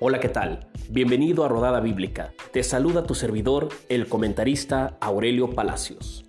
Hola, ¿qué tal? Bienvenido a Rodada Bíblica. Te saluda tu servidor, el comentarista Aurelio Palacios.